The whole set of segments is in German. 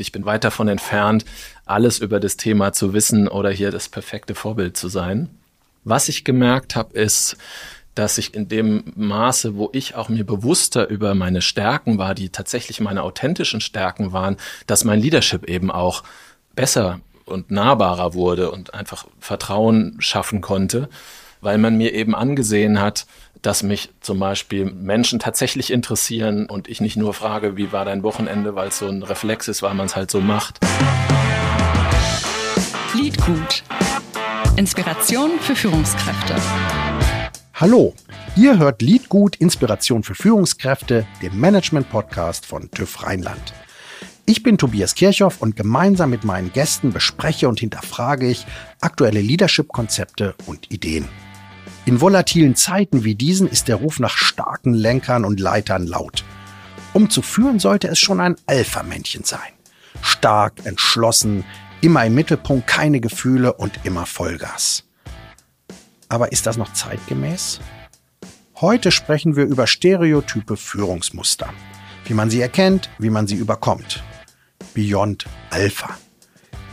Ich bin weit davon entfernt, alles über das Thema zu wissen oder hier das perfekte Vorbild zu sein. Was ich gemerkt habe, ist, dass ich in dem Maße, wo ich auch mir bewusster über meine Stärken war, die tatsächlich meine authentischen Stärken waren, dass mein Leadership eben auch besser und nahbarer wurde und einfach Vertrauen schaffen konnte, weil man mir eben angesehen hat, dass mich zum Beispiel Menschen tatsächlich interessieren und ich nicht nur frage, wie war dein Wochenende, weil es so ein Reflex ist, weil man es halt so macht. Liedgut. Inspiration für Führungskräfte. Hallo, ihr hört Liedgut Inspiration für Führungskräfte, dem Management-Podcast von TÜV Rheinland. Ich bin Tobias Kirchhoff und gemeinsam mit meinen Gästen bespreche und hinterfrage ich aktuelle Leadership-Konzepte und Ideen. In volatilen Zeiten wie diesen ist der Ruf nach starken Lenkern und Leitern laut. Um zu führen, sollte es schon ein Alpha-Männchen sein. Stark, entschlossen, immer im Mittelpunkt, keine Gefühle und immer Vollgas. Aber ist das noch zeitgemäß? Heute sprechen wir über stereotype Führungsmuster. Wie man sie erkennt, wie man sie überkommt. Beyond Alpha.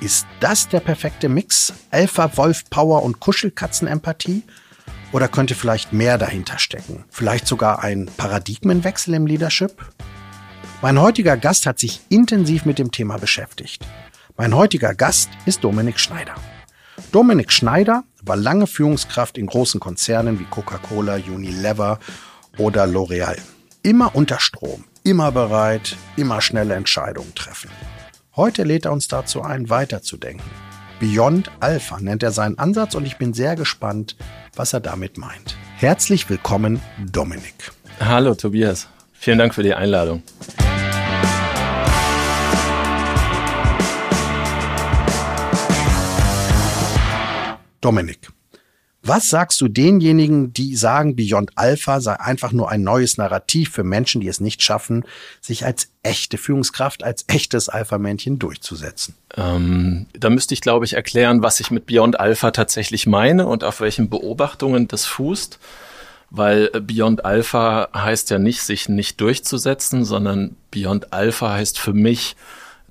Ist das der perfekte Mix? Alpha, Wolf, Power und Kuschelkatzen-Empathie? Oder könnte vielleicht mehr dahinter stecken? Vielleicht sogar ein Paradigmenwechsel im Leadership? Mein heutiger Gast hat sich intensiv mit dem Thema beschäftigt. Mein heutiger Gast ist Dominik Schneider. Dominik Schneider war lange Führungskraft in großen Konzernen wie Coca-Cola, Unilever oder L'Oreal. Immer unter Strom, immer bereit, immer schnelle Entscheidungen treffen. Heute lädt er uns dazu ein, weiterzudenken. Beyond Alpha nennt er seinen Ansatz und ich bin sehr gespannt, was er damit meint. Herzlich willkommen, Dominik. Hallo Tobias, vielen Dank für die Einladung. Dominik, was sagst du denjenigen, die sagen, Beyond Alpha sei einfach nur ein neues Narrativ für Menschen, die es nicht schaffen, sich als echte Führungskraft, als echtes Alpha-Männchen durchzusetzen? Ähm, da müsste ich, glaube ich, erklären, was ich mit Beyond Alpha tatsächlich meine und auf welchen Beobachtungen das fußt. Weil Beyond Alpha heißt ja nicht, sich nicht durchzusetzen, sondern Beyond Alpha heißt für mich,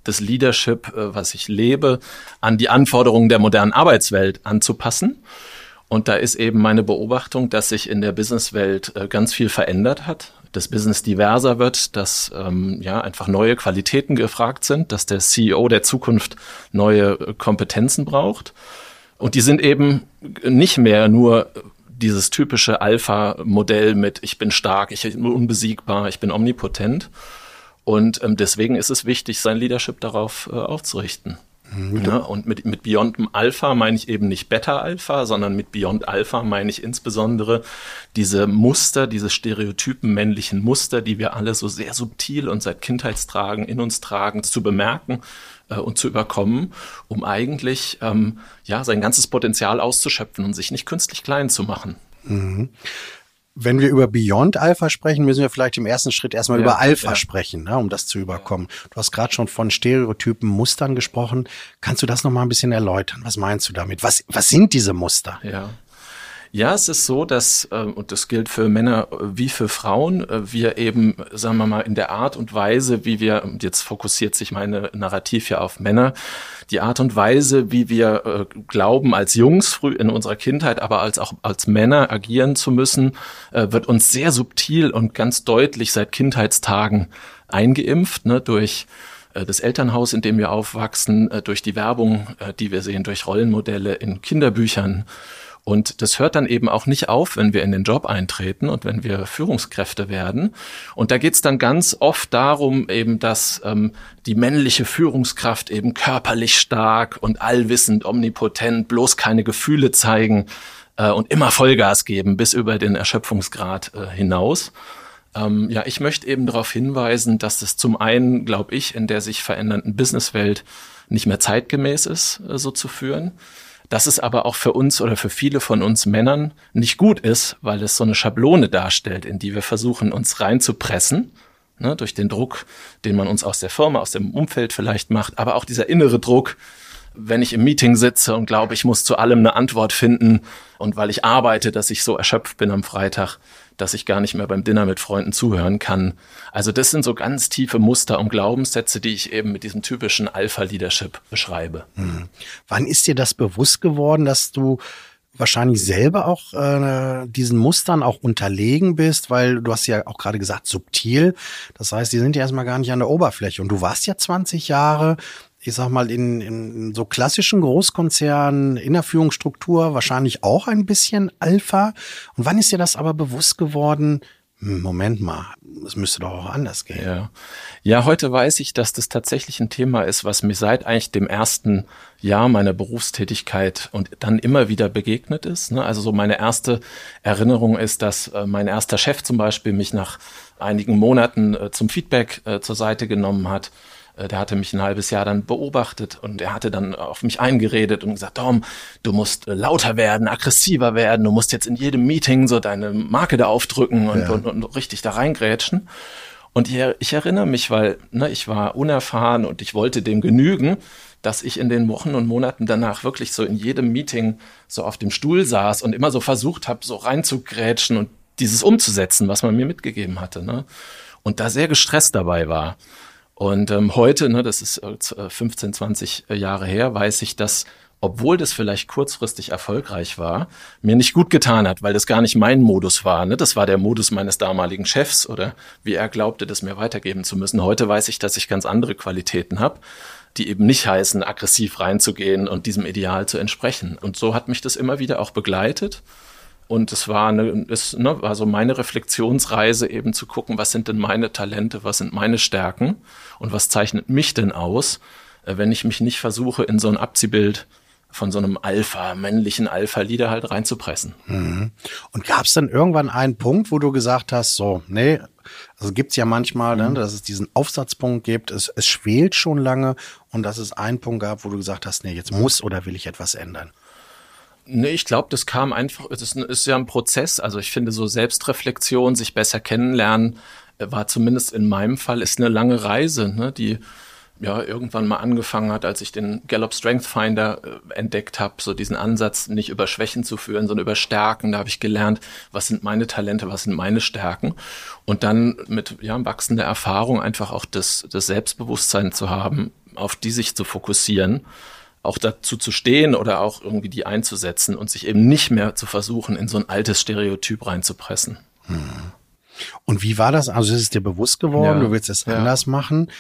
das Leadership, äh, was ich lebe, an die Anforderungen der modernen Arbeitswelt anzupassen und da ist eben meine Beobachtung, dass sich in der Businesswelt äh, ganz viel verändert hat, das Business diverser wird, dass ähm, ja einfach neue Qualitäten gefragt sind, dass der CEO der Zukunft neue äh, Kompetenzen braucht. Und die sind eben nicht mehr nur dieses typische Alpha-Modell mit ich bin stark, ich bin unbesiegbar, ich bin omnipotent. Und ähm, deswegen ist es wichtig, sein Leadership darauf äh, aufzurichten. Mhm. Ja, und mit, mit Beyond Alpha meine ich eben nicht Beta Alpha, sondern mit Beyond Alpha meine ich insbesondere diese Muster, diese stereotypen männlichen Muster, die wir alle so sehr subtil und seit Kindheitstragen in uns tragen, zu bemerken äh, und zu überkommen, um eigentlich ähm, ja sein ganzes Potenzial auszuschöpfen und sich nicht künstlich klein zu machen. Mhm. Wenn wir über Beyond Alpha sprechen, müssen wir vielleicht im ersten Schritt erstmal ja, über Alpha ja. sprechen, ne, um das zu überkommen. Du hast gerade schon von Stereotypen, Mustern gesprochen. Kannst du das noch mal ein bisschen erläutern? Was meinst du damit? Was, was sind diese Muster? Ja. Ja, es ist so, dass, äh, und das gilt für Männer wie für Frauen, äh, wir eben, sagen wir mal, in der Art und Weise, wie wir, und jetzt fokussiert sich meine Narrativ ja auf Männer, die Art und Weise, wie wir äh, glauben, als Jungs früh in unserer Kindheit, aber als auch als Männer agieren zu müssen, wird uns sehr subtil und ganz deutlich seit Kindheitstagen eingeimpft, ne, durch das Elternhaus, in dem wir aufwachsen, durch die Werbung, die wir sehen, durch Rollenmodelle in Kinderbüchern, und das hört dann eben auch nicht auf, wenn wir in den Job eintreten und wenn wir Führungskräfte werden. Und da geht es dann ganz oft darum, eben, dass ähm, die männliche Führungskraft eben körperlich stark und allwissend, omnipotent, bloß keine Gefühle zeigen äh, und immer Vollgas geben bis über den Erschöpfungsgrad äh, hinaus. Ähm, ja, ich möchte eben darauf hinweisen, dass es zum einen, glaube ich, in der sich verändernden Businesswelt nicht mehr zeitgemäß ist, äh, so zu führen dass es aber auch für uns oder für viele von uns Männern nicht gut ist, weil es so eine Schablone darstellt, in die wir versuchen, uns reinzupressen, ne, durch den Druck, den man uns aus der Firma, aus dem Umfeld vielleicht macht, aber auch dieser innere Druck, wenn ich im Meeting sitze und glaube, ich muss zu allem eine Antwort finden und weil ich arbeite, dass ich so erschöpft bin am Freitag, dass ich gar nicht mehr beim Dinner mit Freunden zuhören kann. Also das sind so ganz tiefe Muster und Glaubenssätze, die ich eben mit diesem typischen Alpha-Leadership beschreibe. Hm. Wann ist dir das bewusst geworden, dass du wahrscheinlich selber auch äh, diesen Mustern auch unterlegen bist, weil du hast ja auch gerade gesagt, subtil. Das heißt, die sind ja erstmal gar nicht an der Oberfläche. Und du warst ja 20 Jahre, ich sag mal, in, in so klassischen Großkonzernen, in der Führungsstruktur wahrscheinlich auch ein bisschen Alpha. Und wann ist dir das aber bewusst geworden? Hm, Moment mal, es müsste doch auch anders gehen. Ja. ja, heute weiß ich, dass das tatsächlich ein Thema ist, was mir seit eigentlich dem ersten Jahr meiner Berufstätigkeit und dann immer wieder begegnet ist. Ne? Also so meine erste Erinnerung ist, dass äh, mein erster Chef zum Beispiel mich nach einigen Monaten äh, zum Feedback äh, zur Seite genommen hat der hatte mich ein halbes Jahr dann beobachtet und er hatte dann auf mich eingeredet und gesagt, Tom, du musst äh, lauter werden, aggressiver werden, du musst jetzt in jedem Meeting so deine Marke da aufdrücken und, ja. und, und richtig da reingrätschen. Und ich, ich erinnere mich, weil ne, ich war unerfahren und ich wollte dem genügen, dass ich in den Wochen und Monaten danach wirklich so in jedem Meeting so auf dem Stuhl saß und immer so versucht habe, so reinzugrätschen und dieses umzusetzen, was man mir mitgegeben hatte. Ne? Und da sehr gestresst dabei war. Und ähm, heute, ne, das ist äh, 15, 20 äh, Jahre her, weiß ich, dass obwohl das vielleicht kurzfristig erfolgreich war, mir nicht gut getan hat, weil das gar nicht mein Modus war. Ne? Das war der Modus meines damaligen Chefs oder wie er glaubte, das mir weitergeben zu müssen. Heute weiß ich, dass ich ganz andere Qualitäten habe, die eben nicht heißen, aggressiv reinzugehen und diesem Ideal zu entsprechen. Und so hat mich das immer wieder auch begleitet. Und es war, eine, es ne, war so meine Reflexionsreise eben zu gucken, was sind denn meine Talente, was sind meine Stärken und was zeichnet mich denn aus, äh, wenn ich mich nicht versuche, in so ein Abziehbild von so einem Alpha, männlichen Alpha-Leader halt reinzupressen. Mhm. Und gab es dann irgendwann einen Punkt, wo du gesagt hast, so, nee, also gibt's ja manchmal, ne, mhm. dass es diesen Aufsatzpunkt gibt, es, es schwelt schon lange und dass es einen Punkt gab, wo du gesagt hast, nee, jetzt muss oder will ich etwas ändern? Nee, ich glaube, das kam einfach, ist, ist, ja ein Prozess. Also ich finde, so Selbstreflexion, sich besser kennenlernen, äh, war zumindest in meinem Fall, ist eine lange Reise, ne, die ja irgendwann mal angefangen hat, als ich den Gallup Strength Finder äh, entdeckt habe, so diesen Ansatz nicht über Schwächen zu führen, sondern über Stärken. Da habe ich gelernt, was sind meine Talente, was sind meine Stärken. Und dann mit ja, wachsender Erfahrung einfach auch das, das Selbstbewusstsein zu haben, auf die sich zu fokussieren auch dazu zu stehen oder auch irgendwie die einzusetzen und sich eben nicht mehr zu versuchen, in so ein altes Stereotyp reinzupressen. Hm. Und wie war das? Also ist es dir bewusst geworden, ja, du willst es ja. anders machen.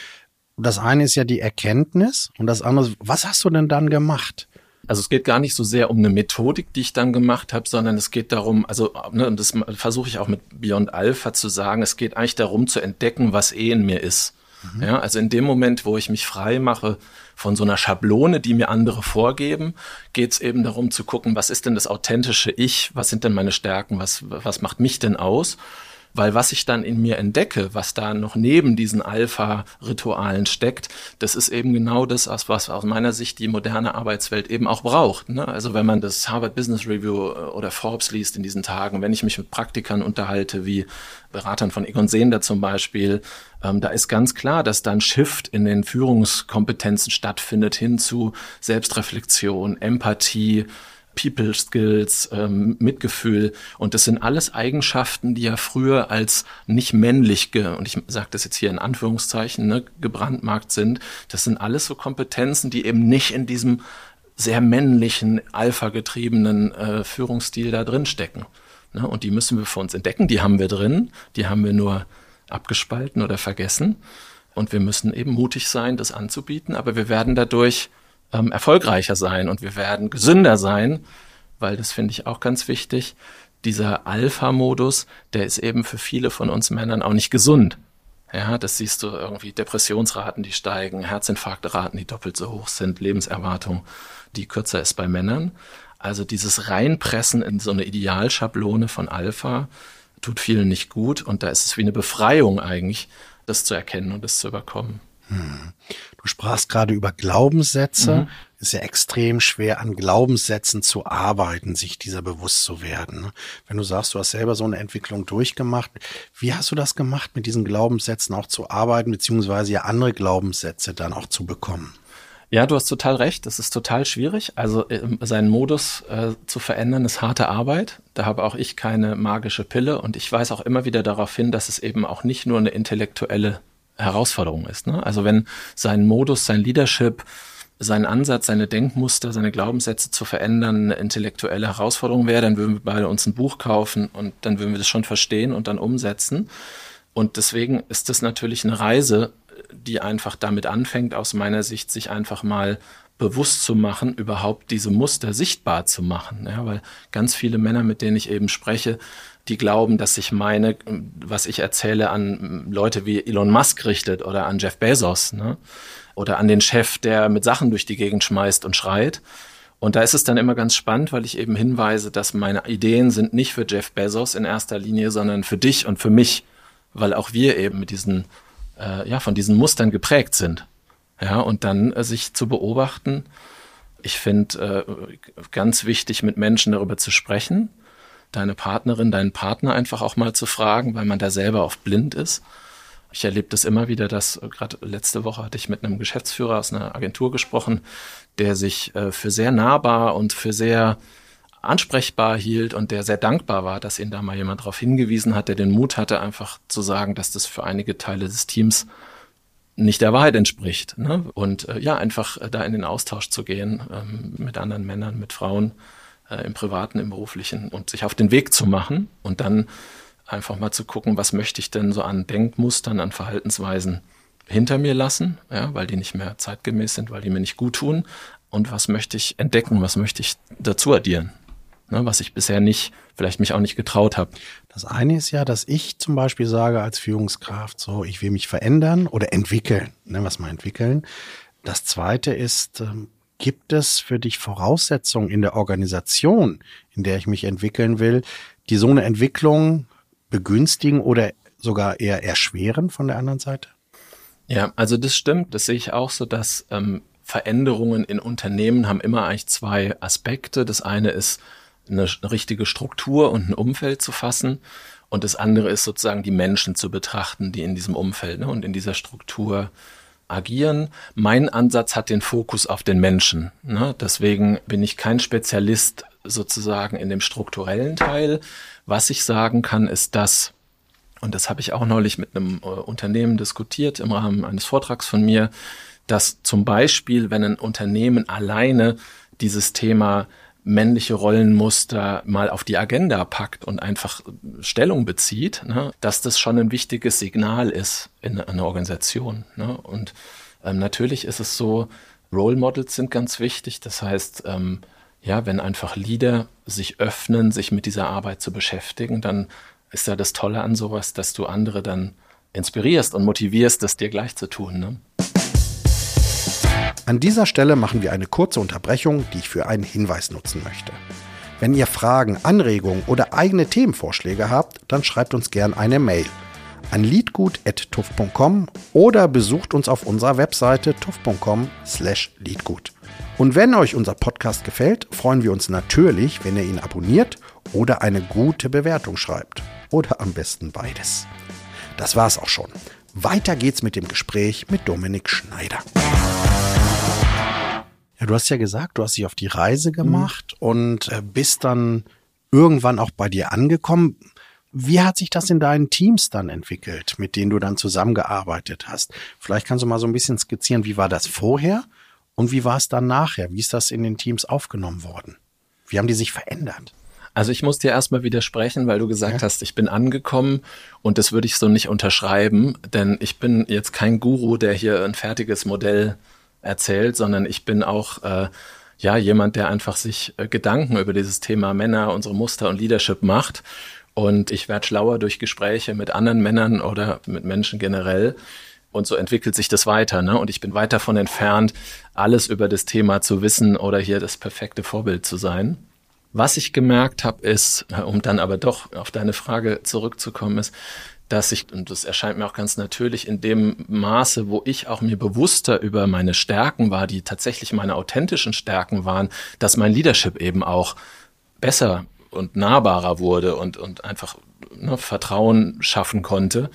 Das eine ist ja die Erkenntnis und das andere, was hast du denn dann gemacht? Also es geht gar nicht so sehr um eine Methodik, die ich dann gemacht habe, sondern es geht darum, also ne, das versuche ich auch mit Beyond Alpha zu sagen, es geht eigentlich darum zu entdecken, was eh in mir ist. Mhm. Ja, also in dem Moment, wo ich mich frei mache von so einer Schablone, die mir andere vorgeben, geht es eben darum zu gucken, was ist denn das authentische Ich, was sind denn meine Stärken, was, was macht mich denn aus? Weil was ich dann in mir entdecke, was da noch neben diesen Alpha-Ritualen steckt, das ist eben genau das, was aus meiner Sicht die moderne Arbeitswelt eben auch braucht. Ne? Also wenn man das Harvard Business Review äh, oder Forbes liest in diesen Tagen, wenn ich mich mit Praktikern unterhalte, wie Beratern von Egon Sehnder zum Beispiel, ähm, da ist ganz klar, dass dann Shift in den Führungskompetenzen stattfindet hin zu Selbstreflexion, Empathie, People Skills, ähm, Mitgefühl. Und das sind alles Eigenschaften, die ja früher als nicht männlich, ge und ich sage das jetzt hier in Anführungszeichen, ne, gebrandmarkt sind. Das sind alles so Kompetenzen, die eben nicht in diesem sehr männlichen, alpha-getriebenen äh, Führungsstil da drin stecken. Ne? Und die müssen wir für uns entdecken. Die haben wir drin, die haben wir nur abgespalten oder vergessen. Und wir müssen eben mutig sein, das anzubieten. Aber wir werden dadurch ähm, erfolgreicher sein und wir werden gesünder sein, weil das finde ich auch ganz wichtig. Dieser Alpha-Modus, der ist eben für viele von uns Männern auch nicht gesund. Ja, das siehst du irgendwie Depressionsraten, die steigen, Herzinfarktraten, die doppelt so hoch sind, Lebenserwartung, die kürzer ist bei Männern. Also dieses Reinpressen in so eine Idealschablone von Alpha tut vielen nicht gut und da ist es wie eine Befreiung eigentlich, das zu erkennen und das zu überkommen. Hm. Du sprachst gerade über Glaubenssätze. Mhm. Ist ja extrem schwer, an Glaubenssätzen zu arbeiten, sich dieser bewusst zu werden. Ne? Wenn du sagst, du hast selber so eine Entwicklung durchgemacht, wie hast du das gemacht, mit diesen Glaubenssätzen auch zu arbeiten, beziehungsweise ja andere Glaubenssätze dann auch zu bekommen? Ja, du hast total recht. Das ist total schwierig. Also ähm, seinen Modus äh, zu verändern ist harte Arbeit. Da habe auch ich keine magische Pille und ich weise auch immer wieder darauf hin, dass es eben auch nicht nur eine intellektuelle Herausforderung ist. Ne? Also wenn sein Modus, sein Leadership, sein Ansatz, seine Denkmuster, seine Glaubenssätze zu verändern eine intellektuelle Herausforderung wäre, dann würden wir beide uns ein Buch kaufen und dann würden wir das schon verstehen und dann umsetzen. Und deswegen ist das natürlich eine Reise, die einfach damit anfängt, aus meiner Sicht, sich einfach mal bewusst zu machen, überhaupt diese Muster sichtbar zu machen. Ja, weil ganz viele Männer, mit denen ich eben spreche, die glauben, dass sich meine, was ich erzähle, an Leute wie Elon Musk richtet oder an Jeff Bezos ne? oder an den Chef, der mit Sachen durch die Gegend schmeißt und schreit. Und da ist es dann immer ganz spannend, weil ich eben hinweise, dass meine Ideen sind nicht für Jeff Bezos in erster Linie, sondern für dich und für mich, weil auch wir eben mit diesen, äh, ja, von diesen Mustern geprägt sind. Ja, und dann äh, sich zu beobachten. Ich finde äh, ganz wichtig, mit Menschen darüber zu sprechen deine Partnerin, deinen Partner einfach auch mal zu fragen, weil man da selber oft blind ist. Ich erlebe das immer wieder, dass äh, gerade letzte Woche hatte ich mit einem Geschäftsführer aus einer Agentur gesprochen, der sich äh, für sehr nahbar und für sehr ansprechbar hielt und der sehr dankbar war, dass ihn da mal jemand darauf hingewiesen hat, der den Mut hatte, einfach zu sagen, dass das für einige Teile des Teams nicht der Wahrheit entspricht. Ne? Und äh, ja, einfach äh, da in den Austausch zu gehen ähm, mit anderen Männern, mit Frauen äh, im privaten, im beruflichen und sich auf den Weg zu machen und dann einfach mal zu gucken, was möchte ich denn so an Denkmustern, an Verhaltensweisen hinter mir lassen, ja, weil die nicht mehr zeitgemäß sind, weil die mir nicht gut tun und was möchte ich entdecken, was möchte ich dazu addieren, ne, was ich bisher nicht, vielleicht mich auch nicht getraut habe. Das eine ist ja, dass ich zum Beispiel sage als Führungskraft, so, ich will mich verändern oder entwickeln, ne, was mal entwickeln. Das zweite ist, ähm, Gibt es für dich Voraussetzungen in der Organisation, in der ich mich entwickeln will, die so eine Entwicklung begünstigen oder sogar eher erschweren von der anderen Seite? Ja, also das stimmt. Das sehe ich auch so, dass ähm, Veränderungen in Unternehmen haben immer eigentlich zwei Aspekte. Das eine ist eine richtige Struktur und ein Umfeld zu fassen. Und das andere ist sozusagen die Menschen zu betrachten, die in diesem Umfeld ne, und in dieser Struktur agieren. Mein Ansatz hat den Fokus auf den Menschen. Ne? Deswegen bin ich kein Spezialist sozusagen in dem strukturellen Teil. Was ich sagen kann, ist das, und das habe ich auch neulich mit einem äh, Unternehmen diskutiert im Rahmen eines Vortrags von mir, dass zum Beispiel, wenn ein Unternehmen alleine dieses Thema männliche Rollenmuster mal auf die Agenda packt und einfach Stellung bezieht, ne, dass das schon ein wichtiges Signal ist in einer Organisation. Ne? Und ähm, natürlich ist es so, Role Models sind ganz wichtig. Das heißt, ähm, ja, wenn einfach Leader sich öffnen, sich mit dieser Arbeit zu beschäftigen, dann ist ja das Tolle an sowas, dass du andere dann inspirierst und motivierst, das dir gleich zu tun. Ne? An dieser Stelle machen wir eine kurze Unterbrechung, die ich für einen Hinweis nutzen möchte. Wenn ihr Fragen, Anregungen oder eigene Themenvorschläge habt, dann schreibt uns gern eine Mail an liedgut.tuff.com oder besucht uns auf unserer Webseite tuff.com/liedgut. Und wenn euch unser Podcast gefällt, freuen wir uns natürlich, wenn ihr ihn abonniert oder eine gute Bewertung schreibt. Oder am besten beides. Das war's auch schon. Weiter geht's mit dem Gespräch mit Dominik Schneider. Ja, du hast ja gesagt, du hast dich auf die Reise gemacht mhm. und äh, bist dann irgendwann auch bei dir angekommen. Wie hat sich das in deinen Teams dann entwickelt, mit denen du dann zusammengearbeitet hast? Vielleicht kannst du mal so ein bisschen skizzieren, wie war das vorher und wie war es dann nachher? Wie ist das in den Teams aufgenommen worden? Wie haben die sich verändert? Also ich muss dir erstmal widersprechen, weil du gesagt ja. hast, ich bin angekommen und das würde ich so nicht unterschreiben, denn ich bin jetzt kein Guru, der hier ein fertiges Modell erzählt, sondern ich bin auch äh, ja jemand, der einfach sich äh, Gedanken über dieses Thema Männer, unsere Muster und Leadership macht. Und ich werde schlauer durch Gespräche mit anderen Männern oder mit Menschen generell. Und so entwickelt sich das weiter. Ne? Und ich bin weit davon entfernt, alles über das Thema zu wissen oder hier das perfekte Vorbild zu sein. Was ich gemerkt habe, ist, äh, um dann aber doch auf deine Frage zurückzukommen, ist, dass ich, und das erscheint mir auch ganz natürlich, in dem Maße, wo ich auch mir bewusster über meine Stärken war, die tatsächlich meine authentischen Stärken waren, dass mein Leadership eben auch besser und nahbarer wurde und, und einfach ne, Vertrauen schaffen konnte,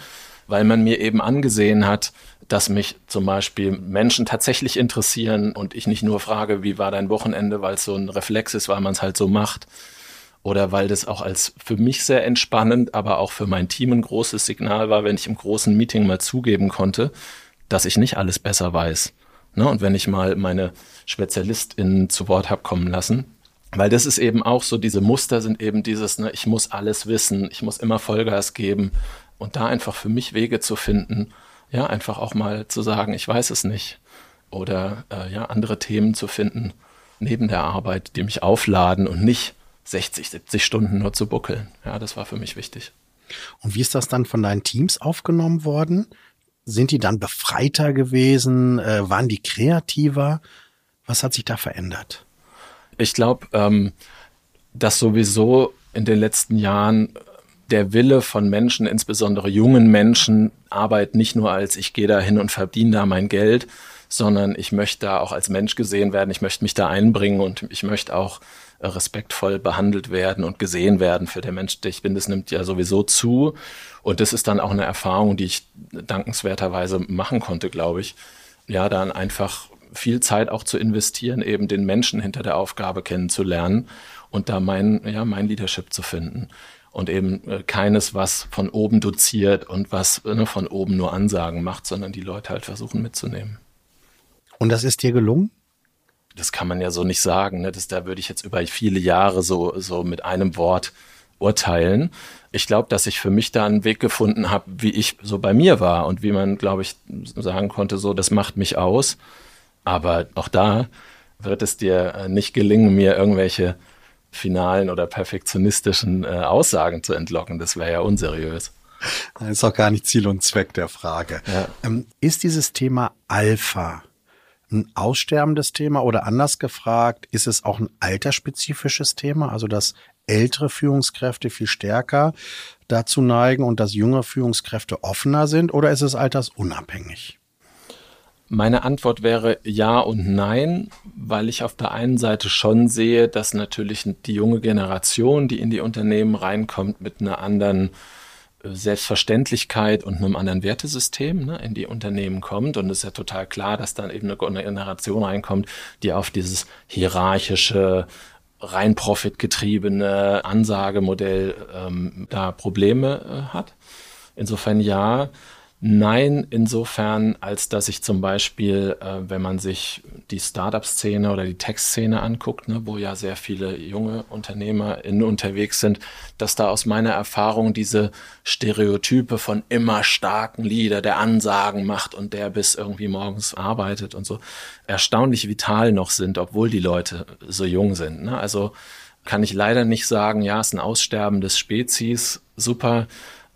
weil man mir eben angesehen hat, dass mich zum Beispiel Menschen tatsächlich interessieren und ich nicht nur frage, wie war dein Wochenende, weil es so ein Reflex ist, weil man es halt so macht. Oder weil das auch als für mich sehr entspannend, aber auch für mein Team ein großes Signal war, wenn ich im großen Meeting mal zugeben konnte, dass ich nicht alles besser weiß. Ne? Und wenn ich mal meine SpezialistInnen zu Wort habe kommen lassen, weil das ist eben auch so, diese Muster sind eben dieses, ne, ich muss alles wissen, ich muss immer Vollgas geben und da einfach für mich Wege zu finden, ja, einfach auch mal zu sagen, ich weiß es nicht. Oder äh, ja, andere Themen zu finden neben der Arbeit, die mich aufladen und nicht 60, 70 Stunden nur zu buckeln. Ja, das war für mich wichtig. Und wie ist das dann von deinen Teams aufgenommen worden? Sind die dann befreiter gewesen? Äh, waren die kreativer? Was hat sich da verändert? Ich glaube, ähm, dass sowieso in den letzten Jahren der Wille von Menschen, insbesondere jungen Menschen, Arbeit nicht nur als ich gehe da hin und verdiene da mein Geld, sondern ich möchte da auch als Mensch gesehen werden, ich möchte mich da einbringen und ich möchte auch respektvoll behandelt werden und gesehen werden für den Mensch, der ich bin. Das nimmt ja sowieso zu. Und das ist dann auch eine Erfahrung, die ich dankenswerterweise machen konnte, glaube ich. Ja, dann einfach viel Zeit auch zu investieren, eben den Menschen hinter der Aufgabe kennenzulernen und da mein, ja, mein Leadership zu finden und eben äh, keines, was von oben doziert und was ne, von oben nur Ansagen macht, sondern die Leute halt versuchen mitzunehmen. Und das ist dir gelungen? Das kann man ja so nicht sagen. Ne? Das, da würde ich jetzt über viele Jahre so, so mit einem Wort urteilen. Ich glaube, dass ich für mich da einen Weg gefunden habe, wie ich so bei mir war und wie man, glaube ich, sagen konnte, so, das macht mich aus. Aber auch da wird es dir äh, nicht gelingen, mir irgendwelche finalen oder perfektionistischen äh, Aussagen zu entlocken. Das wäre ja unseriös. Das ist auch gar nicht Ziel und Zweck der Frage. Ja. Ähm, ist dieses Thema Alpha ein aussterbendes Thema? Oder anders gefragt, ist es auch ein altersspezifisches Thema, also dass ältere Führungskräfte viel stärker dazu neigen und dass jüngere Führungskräfte offener sind? Oder ist es altersunabhängig? Meine Antwort wäre ja und nein, weil ich auf der einen Seite schon sehe, dass natürlich die junge Generation, die in die Unternehmen reinkommt, mit einer anderen Selbstverständlichkeit und einem anderen Wertesystem ne, in die Unternehmen kommt. Und es ist ja total klar, dass dann eben eine Generation reinkommt, die auf dieses hierarchische, rein profitgetriebene Ansagemodell ähm, da Probleme äh, hat. Insofern ja, Nein, insofern, als dass ich zum Beispiel, äh, wenn man sich die Startup-Szene oder die Tech-Szene anguckt, ne, wo ja sehr viele junge UnternehmerInnen unterwegs sind, dass da aus meiner Erfahrung diese Stereotype von immer starken Leader, der Ansagen macht und der bis irgendwie morgens arbeitet und so, erstaunlich vital noch sind, obwohl die Leute so jung sind. Ne? Also kann ich leider nicht sagen, ja, es ist ein Aussterben des Spezies, super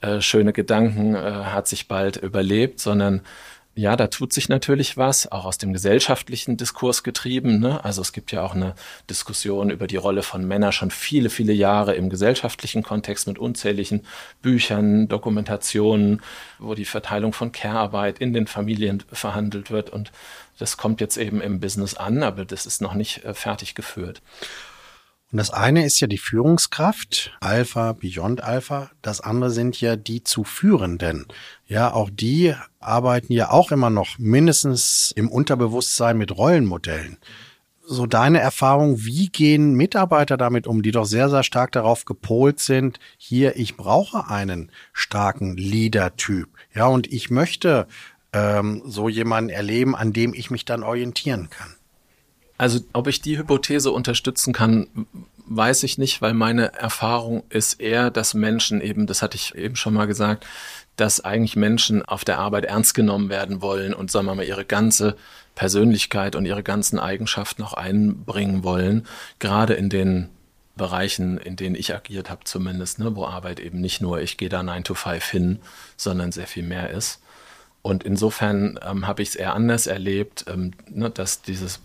äh, schöne Gedanken äh, hat sich bald überlebt, sondern ja, da tut sich natürlich was, auch aus dem gesellschaftlichen Diskurs getrieben. Ne? Also es gibt ja auch eine Diskussion über die Rolle von Männern schon viele, viele Jahre im gesellschaftlichen Kontext mit unzähligen Büchern, Dokumentationen, wo die Verteilung von Care-Arbeit in den Familien verhandelt wird. Und das kommt jetzt eben im Business an, aber das ist noch nicht äh, fertig geführt. Und das eine ist ja die Führungskraft, Alpha, Beyond Alpha. Das andere sind ja die zu Führenden. Ja, auch die arbeiten ja auch immer noch mindestens im Unterbewusstsein mit Rollenmodellen. So deine Erfahrung, wie gehen Mitarbeiter damit um, die doch sehr, sehr stark darauf gepolt sind, hier, ich brauche einen starken Leader-Typ. Ja, und ich möchte ähm, so jemanden erleben, an dem ich mich dann orientieren kann. Also ob ich die Hypothese unterstützen kann, weiß ich nicht, weil meine Erfahrung ist eher, dass Menschen eben, das hatte ich eben schon mal gesagt, dass eigentlich Menschen auf der Arbeit ernst genommen werden wollen und sagen wir mal ihre ganze Persönlichkeit und ihre ganzen Eigenschaften auch einbringen wollen, gerade in den Bereichen, in denen ich agiert habe zumindest, ne, wo Arbeit eben nicht nur, ich gehe da 9 to 5 hin, sondern sehr viel mehr ist. Und insofern ähm, habe ich es eher anders erlebt, ähm, ne, dass dieses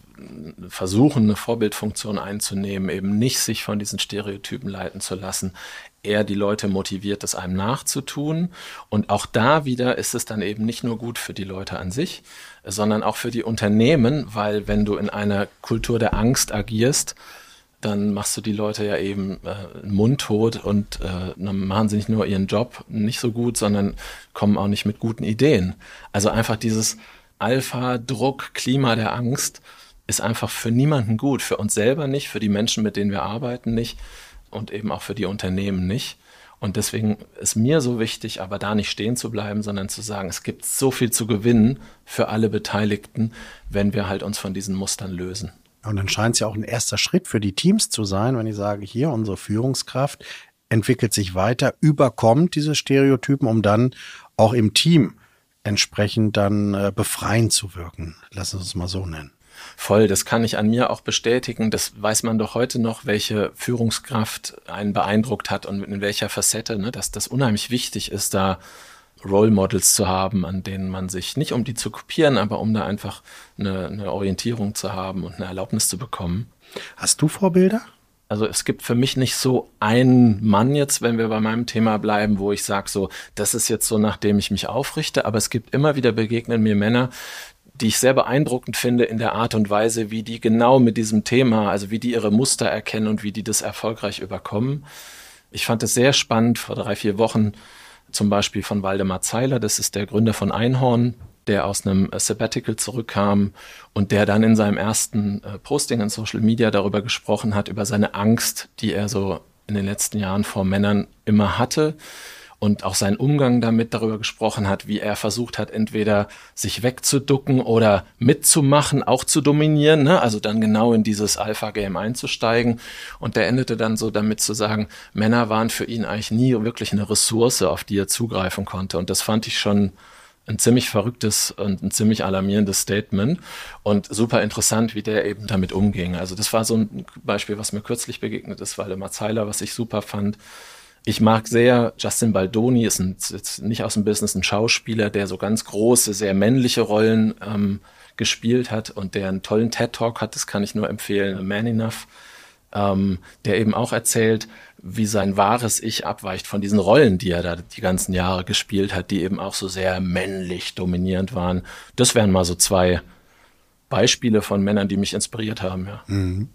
versuchen, eine Vorbildfunktion einzunehmen, eben nicht sich von diesen Stereotypen leiten zu lassen, eher die Leute motiviert, das einem nachzutun. Und auch da wieder ist es dann eben nicht nur gut für die Leute an sich, sondern auch für die Unternehmen, weil wenn du in einer Kultur der Angst agierst, dann machst du die Leute ja eben äh, mundtot und äh, dann machen sie nicht nur ihren Job nicht so gut, sondern kommen auch nicht mit guten Ideen. Also einfach dieses Alpha-Druck, Klima der Angst ist einfach für niemanden gut, für uns selber nicht, für die Menschen, mit denen wir arbeiten nicht und eben auch für die Unternehmen nicht. Und deswegen ist mir so wichtig, aber da nicht stehen zu bleiben, sondern zu sagen, es gibt so viel zu gewinnen für alle Beteiligten, wenn wir halt uns von diesen Mustern lösen. Und dann scheint es ja auch ein erster Schritt für die Teams zu sein, wenn ich sage, hier unsere Führungskraft entwickelt sich weiter, überkommt diese Stereotypen, um dann auch im Team entsprechend dann äh, befreiend zu wirken. Lass uns es mal so nennen. Voll, das kann ich an mir auch bestätigen. Das weiß man doch heute noch, welche Führungskraft einen beeindruckt hat und in welcher Facette, ne, dass das unheimlich wichtig ist, da Role Models zu haben, an denen man sich nicht um die zu kopieren, aber um da einfach eine, eine Orientierung zu haben und eine Erlaubnis zu bekommen. Hast du Vorbilder? Also es gibt für mich nicht so einen Mann jetzt, wenn wir bei meinem Thema bleiben, wo ich sage, so, das ist jetzt so, nachdem ich mich aufrichte, aber es gibt immer wieder begegnen mir Männer, die ich sehr beeindruckend finde in der Art und Weise, wie die genau mit diesem Thema, also wie die ihre Muster erkennen und wie die das erfolgreich überkommen. Ich fand es sehr spannend vor drei, vier Wochen zum Beispiel von Waldemar Zeiler, das ist der Gründer von Einhorn, der aus einem Sabbatical zurückkam und der dann in seinem ersten äh, Posting in Social Media darüber gesprochen hat, über seine Angst, die er so in den letzten Jahren vor Männern immer hatte und auch seinen Umgang damit darüber gesprochen hat, wie er versucht hat, entweder sich wegzuducken oder mitzumachen, auch zu dominieren, ne? also dann genau in dieses Alpha-Game einzusteigen. Und der endete dann so damit zu sagen, Männer waren für ihn eigentlich nie wirklich eine Ressource, auf die er zugreifen konnte. Und das fand ich schon ein ziemlich verrücktes und ein ziemlich alarmierendes Statement und super interessant, wie der eben damit umging. Also das war so ein Beispiel, was mir kürzlich begegnet ist, immer Zeiler, was ich super fand, ich mag sehr, Justin Baldoni ist, ein, ist nicht aus dem Business ein Schauspieler, der so ganz große, sehr männliche Rollen ähm, gespielt hat und der einen tollen TED-Talk hat, das kann ich nur empfehlen, Man Enough, ähm, der eben auch erzählt, wie sein wahres Ich abweicht von diesen Rollen, die er da die ganzen Jahre gespielt hat, die eben auch so sehr männlich dominierend waren. Das wären mal so zwei Beispiele von Männern, die mich inspiriert haben, ja. Mhm.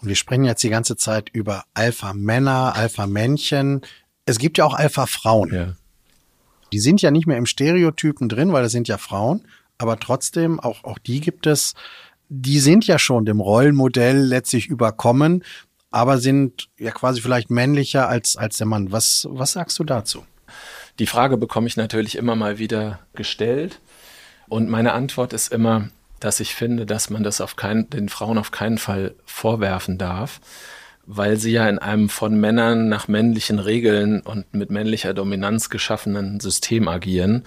Und wir sprechen jetzt die ganze Zeit über Alpha-Männer, Alpha-Männchen. Es gibt ja auch Alpha-Frauen. Ja. Die sind ja nicht mehr im Stereotypen drin, weil das sind ja Frauen. Aber trotzdem, auch, auch die gibt es. Die sind ja schon dem Rollenmodell letztlich überkommen, aber sind ja quasi vielleicht männlicher als, als der Mann. Was, was sagst du dazu? Die Frage bekomme ich natürlich immer mal wieder gestellt. Und meine Antwort ist immer, dass ich finde, dass man das auf keinen, den Frauen auf keinen Fall vorwerfen darf, weil sie ja in einem von Männern nach männlichen Regeln und mit männlicher Dominanz geschaffenen System agieren.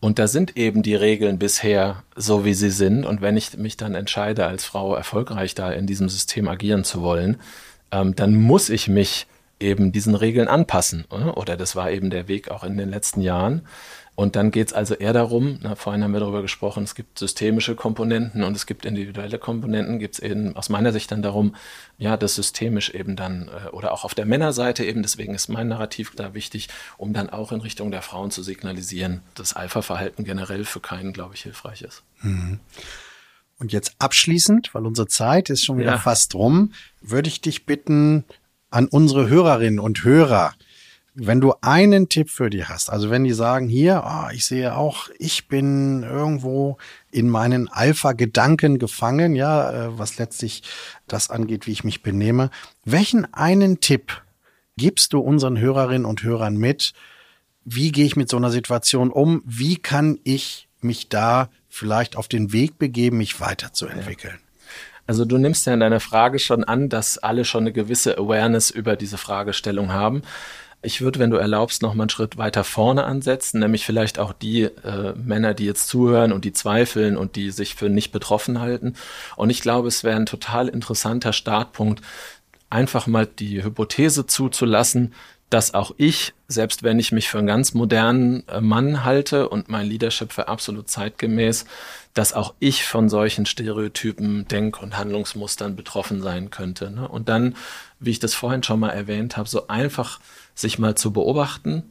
Und da sind eben die Regeln bisher so, wie sie sind. Und wenn ich mich dann entscheide, als Frau erfolgreich da in diesem System agieren zu wollen, ähm, dann muss ich mich eben diesen Regeln anpassen. Oder das war eben der Weg auch in den letzten Jahren. Und dann geht es also eher darum, na, vorhin haben wir darüber gesprochen, es gibt systemische Komponenten und es gibt individuelle Komponenten, gibt es eben aus meiner Sicht dann darum, ja, das systemisch eben dann, äh, oder auch auf der Männerseite eben, deswegen ist mein Narrativ da wichtig, um dann auch in Richtung der Frauen zu signalisieren, dass Alpha-Verhalten generell für keinen, glaube ich, hilfreich ist. Mhm. Und jetzt abschließend, weil unsere Zeit ist schon wieder ja. fast rum, würde ich dich bitten, an unsere Hörerinnen und Hörer, wenn du einen Tipp für die hast, also wenn die sagen, hier, oh, ich sehe auch, ich bin irgendwo in meinen Alpha-Gedanken gefangen, ja, äh, was letztlich das angeht, wie ich mich benehme, welchen einen Tipp gibst du unseren Hörerinnen und Hörern mit? Wie gehe ich mit so einer Situation um? Wie kann ich mich da vielleicht auf den Weg begeben, mich weiterzuentwickeln? Also du nimmst ja in deiner Frage schon an, dass alle schon eine gewisse Awareness über diese Fragestellung haben. Ich würde, wenn du erlaubst, noch mal einen Schritt weiter vorne ansetzen, nämlich vielleicht auch die äh, Männer, die jetzt zuhören und die zweifeln und die sich für nicht betroffen halten. Und ich glaube, es wäre ein total interessanter Startpunkt, einfach mal die Hypothese zuzulassen, dass auch ich, selbst wenn ich mich für einen ganz modernen äh, Mann halte und mein Leadership für absolut zeitgemäß, dass auch ich von solchen Stereotypen, Denk- und Handlungsmustern betroffen sein könnte. Ne? Und dann, wie ich das vorhin schon mal erwähnt habe, so einfach sich mal zu beobachten,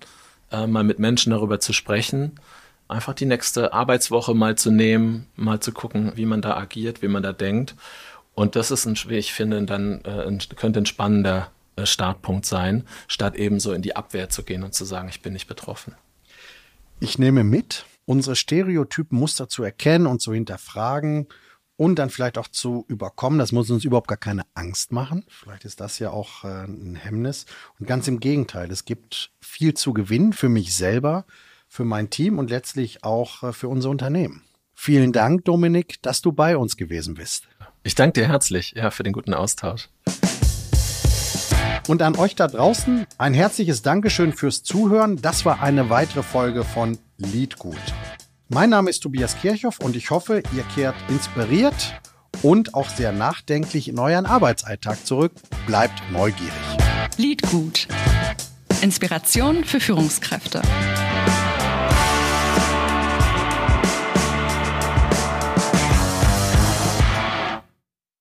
äh, mal mit Menschen darüber zu sprechen, einfach die nächste Arbeitswoche mal zu nehmen, mal zu gucken, wie man da agiert, wie man da denkt Und das ist ein, wie ich finde, dann äh, könnte ein spannender äh, Startpunkt sein, statt eben so in die Abwehr zu gehen und zu sagen, ich bin nicht betroffen. Ich nehme mit, unsere Stereotypen Muster zu erkennen und zu hinterfragen und dann vielleicht auch zu überkommen. Das muss uns überhaupt gar keine Angst machen. Vielleicht ist das ja auch äh, ein Hemmnis. Und ganz im Gegenteil, es gibt viel zu gewinnen für mich selber, für mein Team und letztlich auch äh, für unser Unternehmen. Vielen Dank, Dominik, dass du bei uns gewesen bist. Ich danke dir herzlich ja, für den guten Austausch. Und an euch da draußen ein herzliches Dankeschön fürs Zuhören. Das war eine weitere Folge von Liedgut. Mein Name ist Tobias Kirchhoff und ich hoffe, ihr kehrt inspiriert und auch sehr nachdenklich in euren Arbeitsalltag zurück. Bleibt neugierig. Liedgut. Inspiration für Führungskräfte.